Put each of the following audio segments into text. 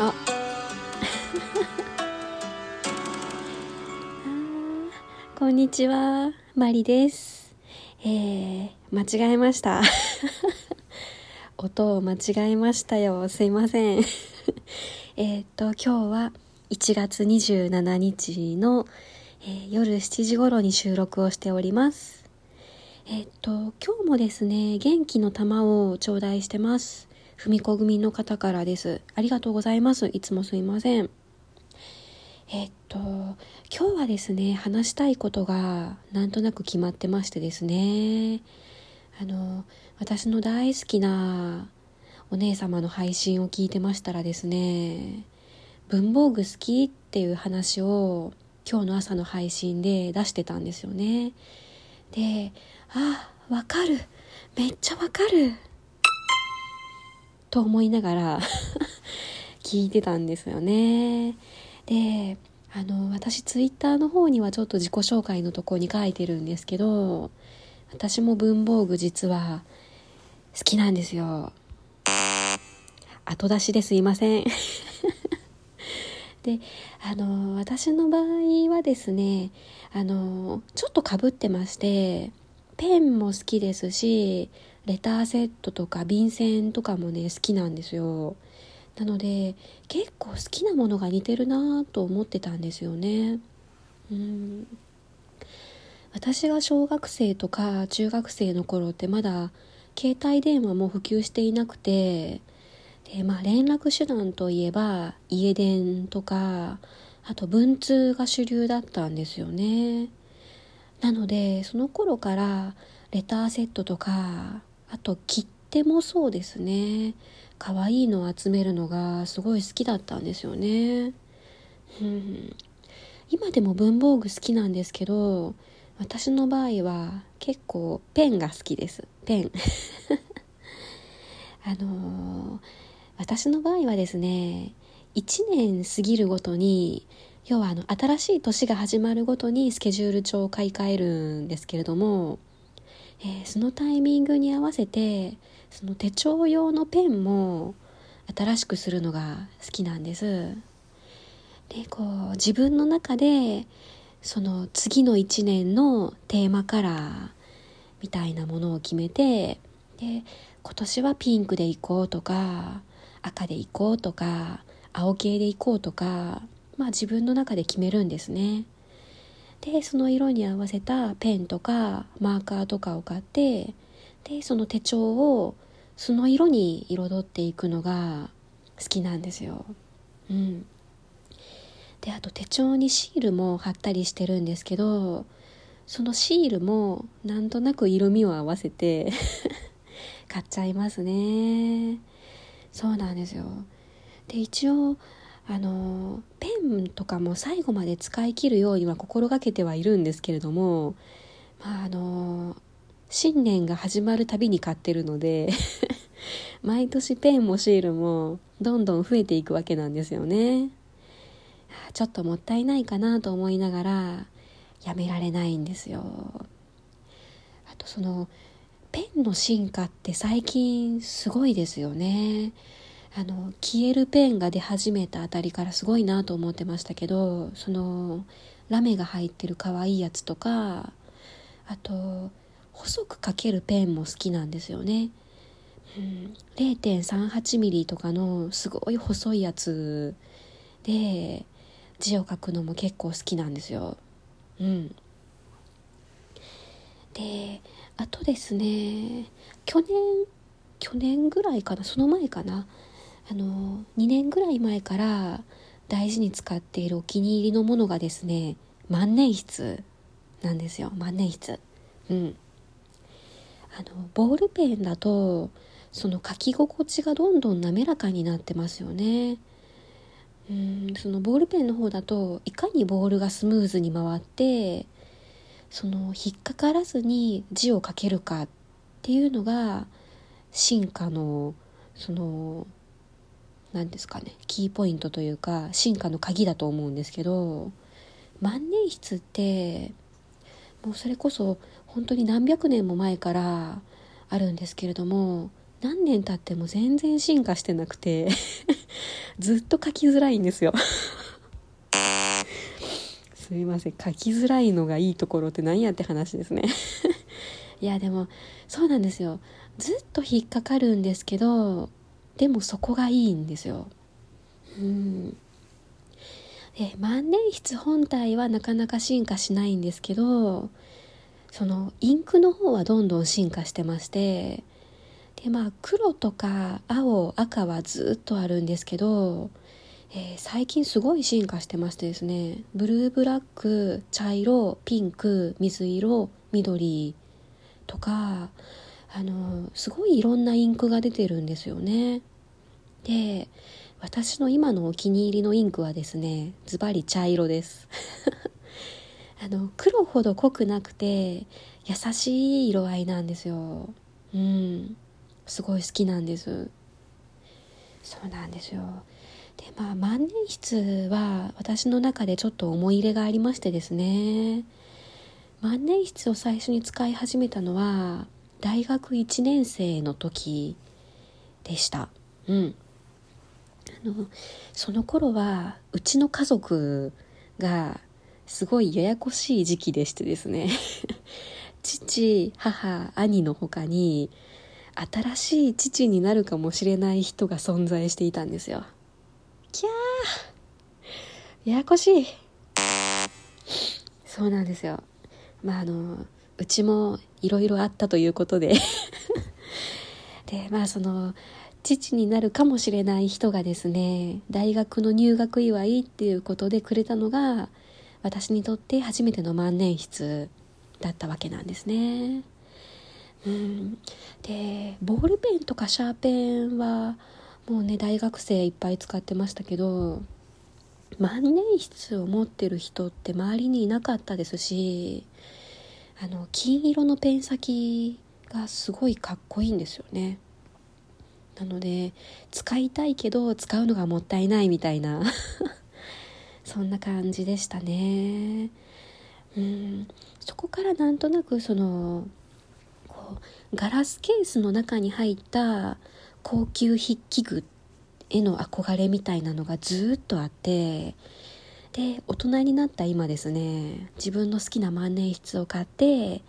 あ。こんにちは。マリです。えー、間違えました。音を間違えましたよ。すいません。えっと今日は1月27日の、えー、夜7時頃に収録をしております。えっと今日もですね元気の玉を頂戴してますふみこ組の方からです。ありがとうございます。いつもすいません。えっと、今日はですね、話したいことがなんとなく決まってましてですね、あの、私の大好きなお姉様の配信を聞いてましたらですね、文房具好きっていう話を今日の朝の配信で出してたんですよね。で、あ、わかる。めっちゃわかる。と思いながら 聞いてたんですよね。で、あの、私ツイッターの方にはちょっと自己紹介のとこに書いてるんですけど、私も文房具実は好きなんですよ。後出しですいません。で、あの、私の場合はですね、あの、ちょっとかぶってまして、ペンも好きですし、レターセットとか便箋とかもね好きなんですよ。なので結構好きなものが似てるなと思ってたんですよね。うん。私が小学生とか中学生の頃ってまだ携帯電話も普及していなくてで、まあ、連絡手段といえば家電とかあと文通が主流だったんですよね。なのでその頃からレターセットとかあと切手もそうですね。可愛いのを集めるのがすごい好きだったんですよね、うん、今でも文房具好きなんですけど私の場合は結構ペンが好きです。ペン。あのー、私の場合はですね1年過ぎるごとに要はあの新しい年が始まるごとにスケジュール帳を買い替えるんですけれどもえー、そのタイミングに合わせてその手帳用のペンも新しくするのが好きなんです。でこう自分の中でその次の1年のテーマカラーみたいなものを決めてで今年はピンクでいこうとか赤でいこうとか青系でいこうとかまあ自分の中で決めるんですね。でその色に合わせたペンとかマーカーとかを買ってでその手帳をその色に彩っていくのが好きなんですよ。うん、であと手帳にシールも貼ったりしてるんですけどそのシールもなんとなく色味を合わせて 買っちゃいますね。そうなんですよ。で一応あのペンとかも最後まで使い切るようには心がけてはいるんですけれどもまああの新年が始まるたびに買ってるので 毎年ペンもシールもどんどん増えていくわけなんですよね。ちょっともったいないかなと思いながらやめられないんですよ。あとそのペンの進化って最近すごいですよね。あの消えるペンが出始めたあたりからすごいなと思ってましたけどそのラメが入ってる可愛いやつとかあと細く書けるペンも好きなんですよね、うん、0.38ミリとかのすごい細いやつで字を書くのも結構好きなんですよ。うん。であとですね去年去年ぐらいかなその前かな。あの2年ぐらい前から大事に使っているお気に入りのものがですね万年筆なんですよ。万年筆。うん。あのボールペンだとその書き心地がどんどん滑らかになってますよね。うんそのボールペンの方だといかにボールがスムーズに回ってその引っかからずに字を書けるかっていうのが進化のその何ですかねキーポイントというか進化の鍵だと思うんですけど万年筆ってもうそれこそ本当に何百年も前からあるんですけれども何年経っても全然進化してなくて ずっと書きづらいんですよ。すいません書きづらいのがいいところって何やって話ですね。いやでもそうなんですよ。ずっと引っかかるんですけどでもそこがいいんですよ。うん。で万年筆本体はなかなか進化しないんですけどそのインクの方はどんどん進化してましてでまあ黒とか青赤はずっとあるんですけどえー、最近すごい進化してましてですね。ブルーブラック茶色ピンク水色緑とかあのすごいいろんなインクが出てるんですよね。で私の今のお気に入りのインクはですねズバリ茶色です。あの黒ほど濃くなくて優しい色合いなんですよ。うん。すごい好きなんです。そうなんですよ。でまあ万年筆は私の中でちょっと思い入れがありましてですね。万年筆を最初に使い始めたのは大学1年生の時でした。うん。あのその頃はうちの家族がすごいややこしい時期でしてですね。父母兄の他に新しい父になるかもしれない人が存在していたんですよ。きゃー。ややこしい。そうなんですよ。まああのうちもいろいろあったということで でまあその父になるかもしれない人がですね大学の入学祝いっていうことでくれたのが私にとって初めての万年筆だったわけなんですね。うん、でボールペンとかシャーペンはもうね大学生いっぱい使ってましたけど万年筆を持ってる人って周りにいなかったですしあの金色のペン先がすごいかっこいいんですよね。なので使いたいけど使うのがもったいないみたいな。そんな感じでしたね。うん。そこからなんとなくそのこうガラスケースの中に入った高級筆記具への憧れみたいなのがずっとあってで大人になった今ですね自分の好きな万年筆を買って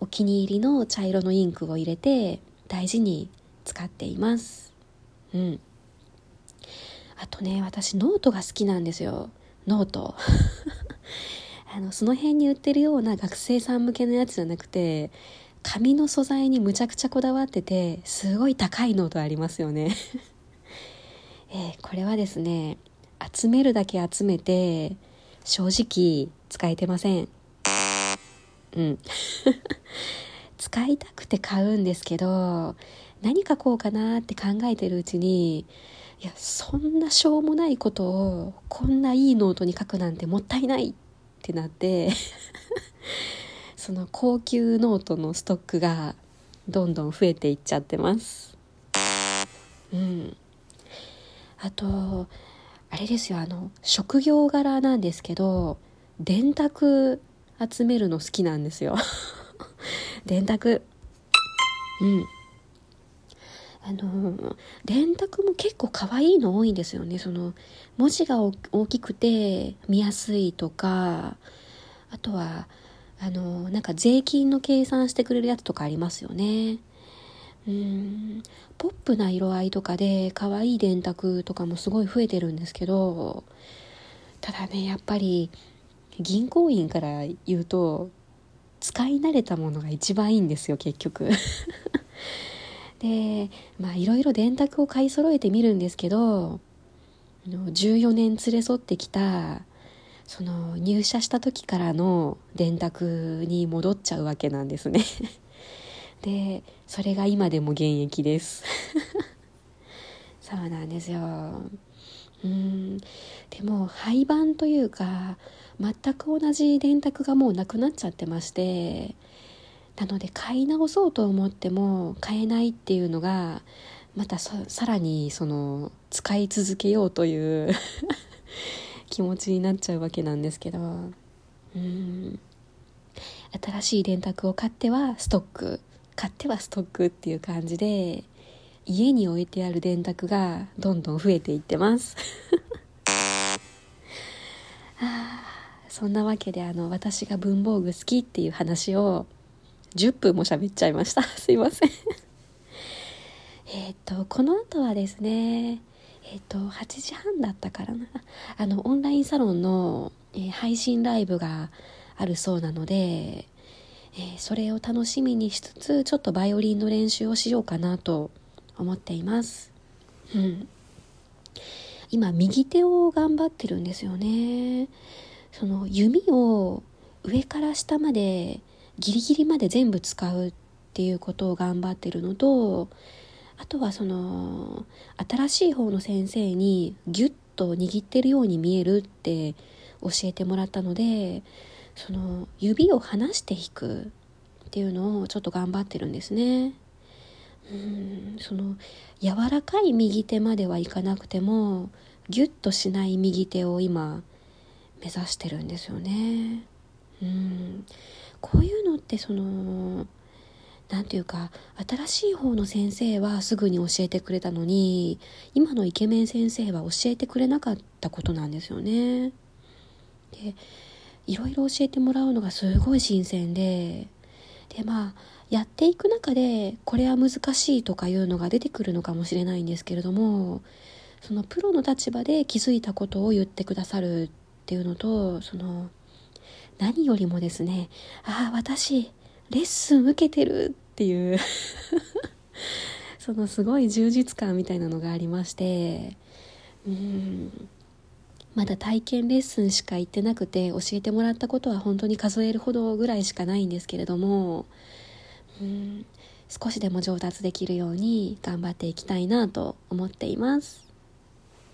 お気に入りの茶色のインクを入れて大事に使っています。うん。あとね私ノートが好きなんですよ。ノート。あのその辺に売ってるような学生さん向けのやつじゃなくて紙の素材にむちゃくちゃこだわっててすごい高いノートありますよね。えー、これはですね集めるだけ集めて正直使えてません。うん。使いたくて買うんですけど何書こうかなって考えてるうちにいやそんなしょうもないことをこんないいノートに書くなんてもったいないってなって その高級ノートのストックがどんどん増えていっちゃってます。うん。あとあれですよあの職業柄なんですけど電卓集めるの好きなんですよ。電卓。うん。あの電卓も結構可愛いの多いんですよね。その文字が大きくて見やすいとかあとはあのなんか税金の計算してくれるやつとかありますよね。うん。ポップな色合いとかで可愛い電卓とかもすごい増えてるんですけどただねやっぱり銀行員から言うと使い慣れたものが一番いいんですよ結局。でまあいろいろ電卓を買い揃えてみるんですけど14年連れ添ってきたその入社した時からの電卓に戻っちゃうわけなんですね。でそれが今でも現役です。そうなんですよ。うん。でも廃盤というか全く同じ電卓がもうなくなっちゃってましてなので買い直そうと思っても買えないっていうのがまたさらにその使い続けようという 気持ちになっちゃうわけなんですけど。うん。新しい電卓を買ってはストック。買ってはストックっていう感じで家に置いてある電卓がどんどん増えていってます。あそんなわけであの私が文房具好きっていう話を10分も喋っちゃいました。すいません。えっとこの後はですねえっ、と8時半だったからな。あのオンラインサロンの、えー、配信ライブがあるそうなので、えー、それを楽しみにしつつちょっとバイオリンの練習をしようかなと思っています。うん。今、右手を頑張ってるんですよね。その弓を上から下までギリギリまで全部使うっていうことを頑張ってるのと、あとはその新しい方の先生にギュッと握ってるように見えるって教えてもらったのでその指を離して弾くっていうのをちょっと頑張ってるんですね。うんその柔らかい右手まではいかなくてもギュッとしない右手を今目指してるんですよね。うんこういうのってその何て言うか新しい方の先生はすぐに教えてくれたのに今のイケメン先生は教えてくれなかったことなんですよね。でいろいろ教えてもらうのがすごい新鮮ででまあやっていく中でこれは難しいとかいうのが出てくるのかもしれないんですけれどもそのプロの立場で気づいたことを言ってくださるっていうのとその何よりもですねああ私レッスン受けてるっていう そのすごい充実感みたいなのがありましてうん。まだ体験レッスンしか行ってなくて教えてもらったことは本当に数えるほどぐらいしかないんですけれどもうん少しでも上達できるように頑張っていきたいなと思っています。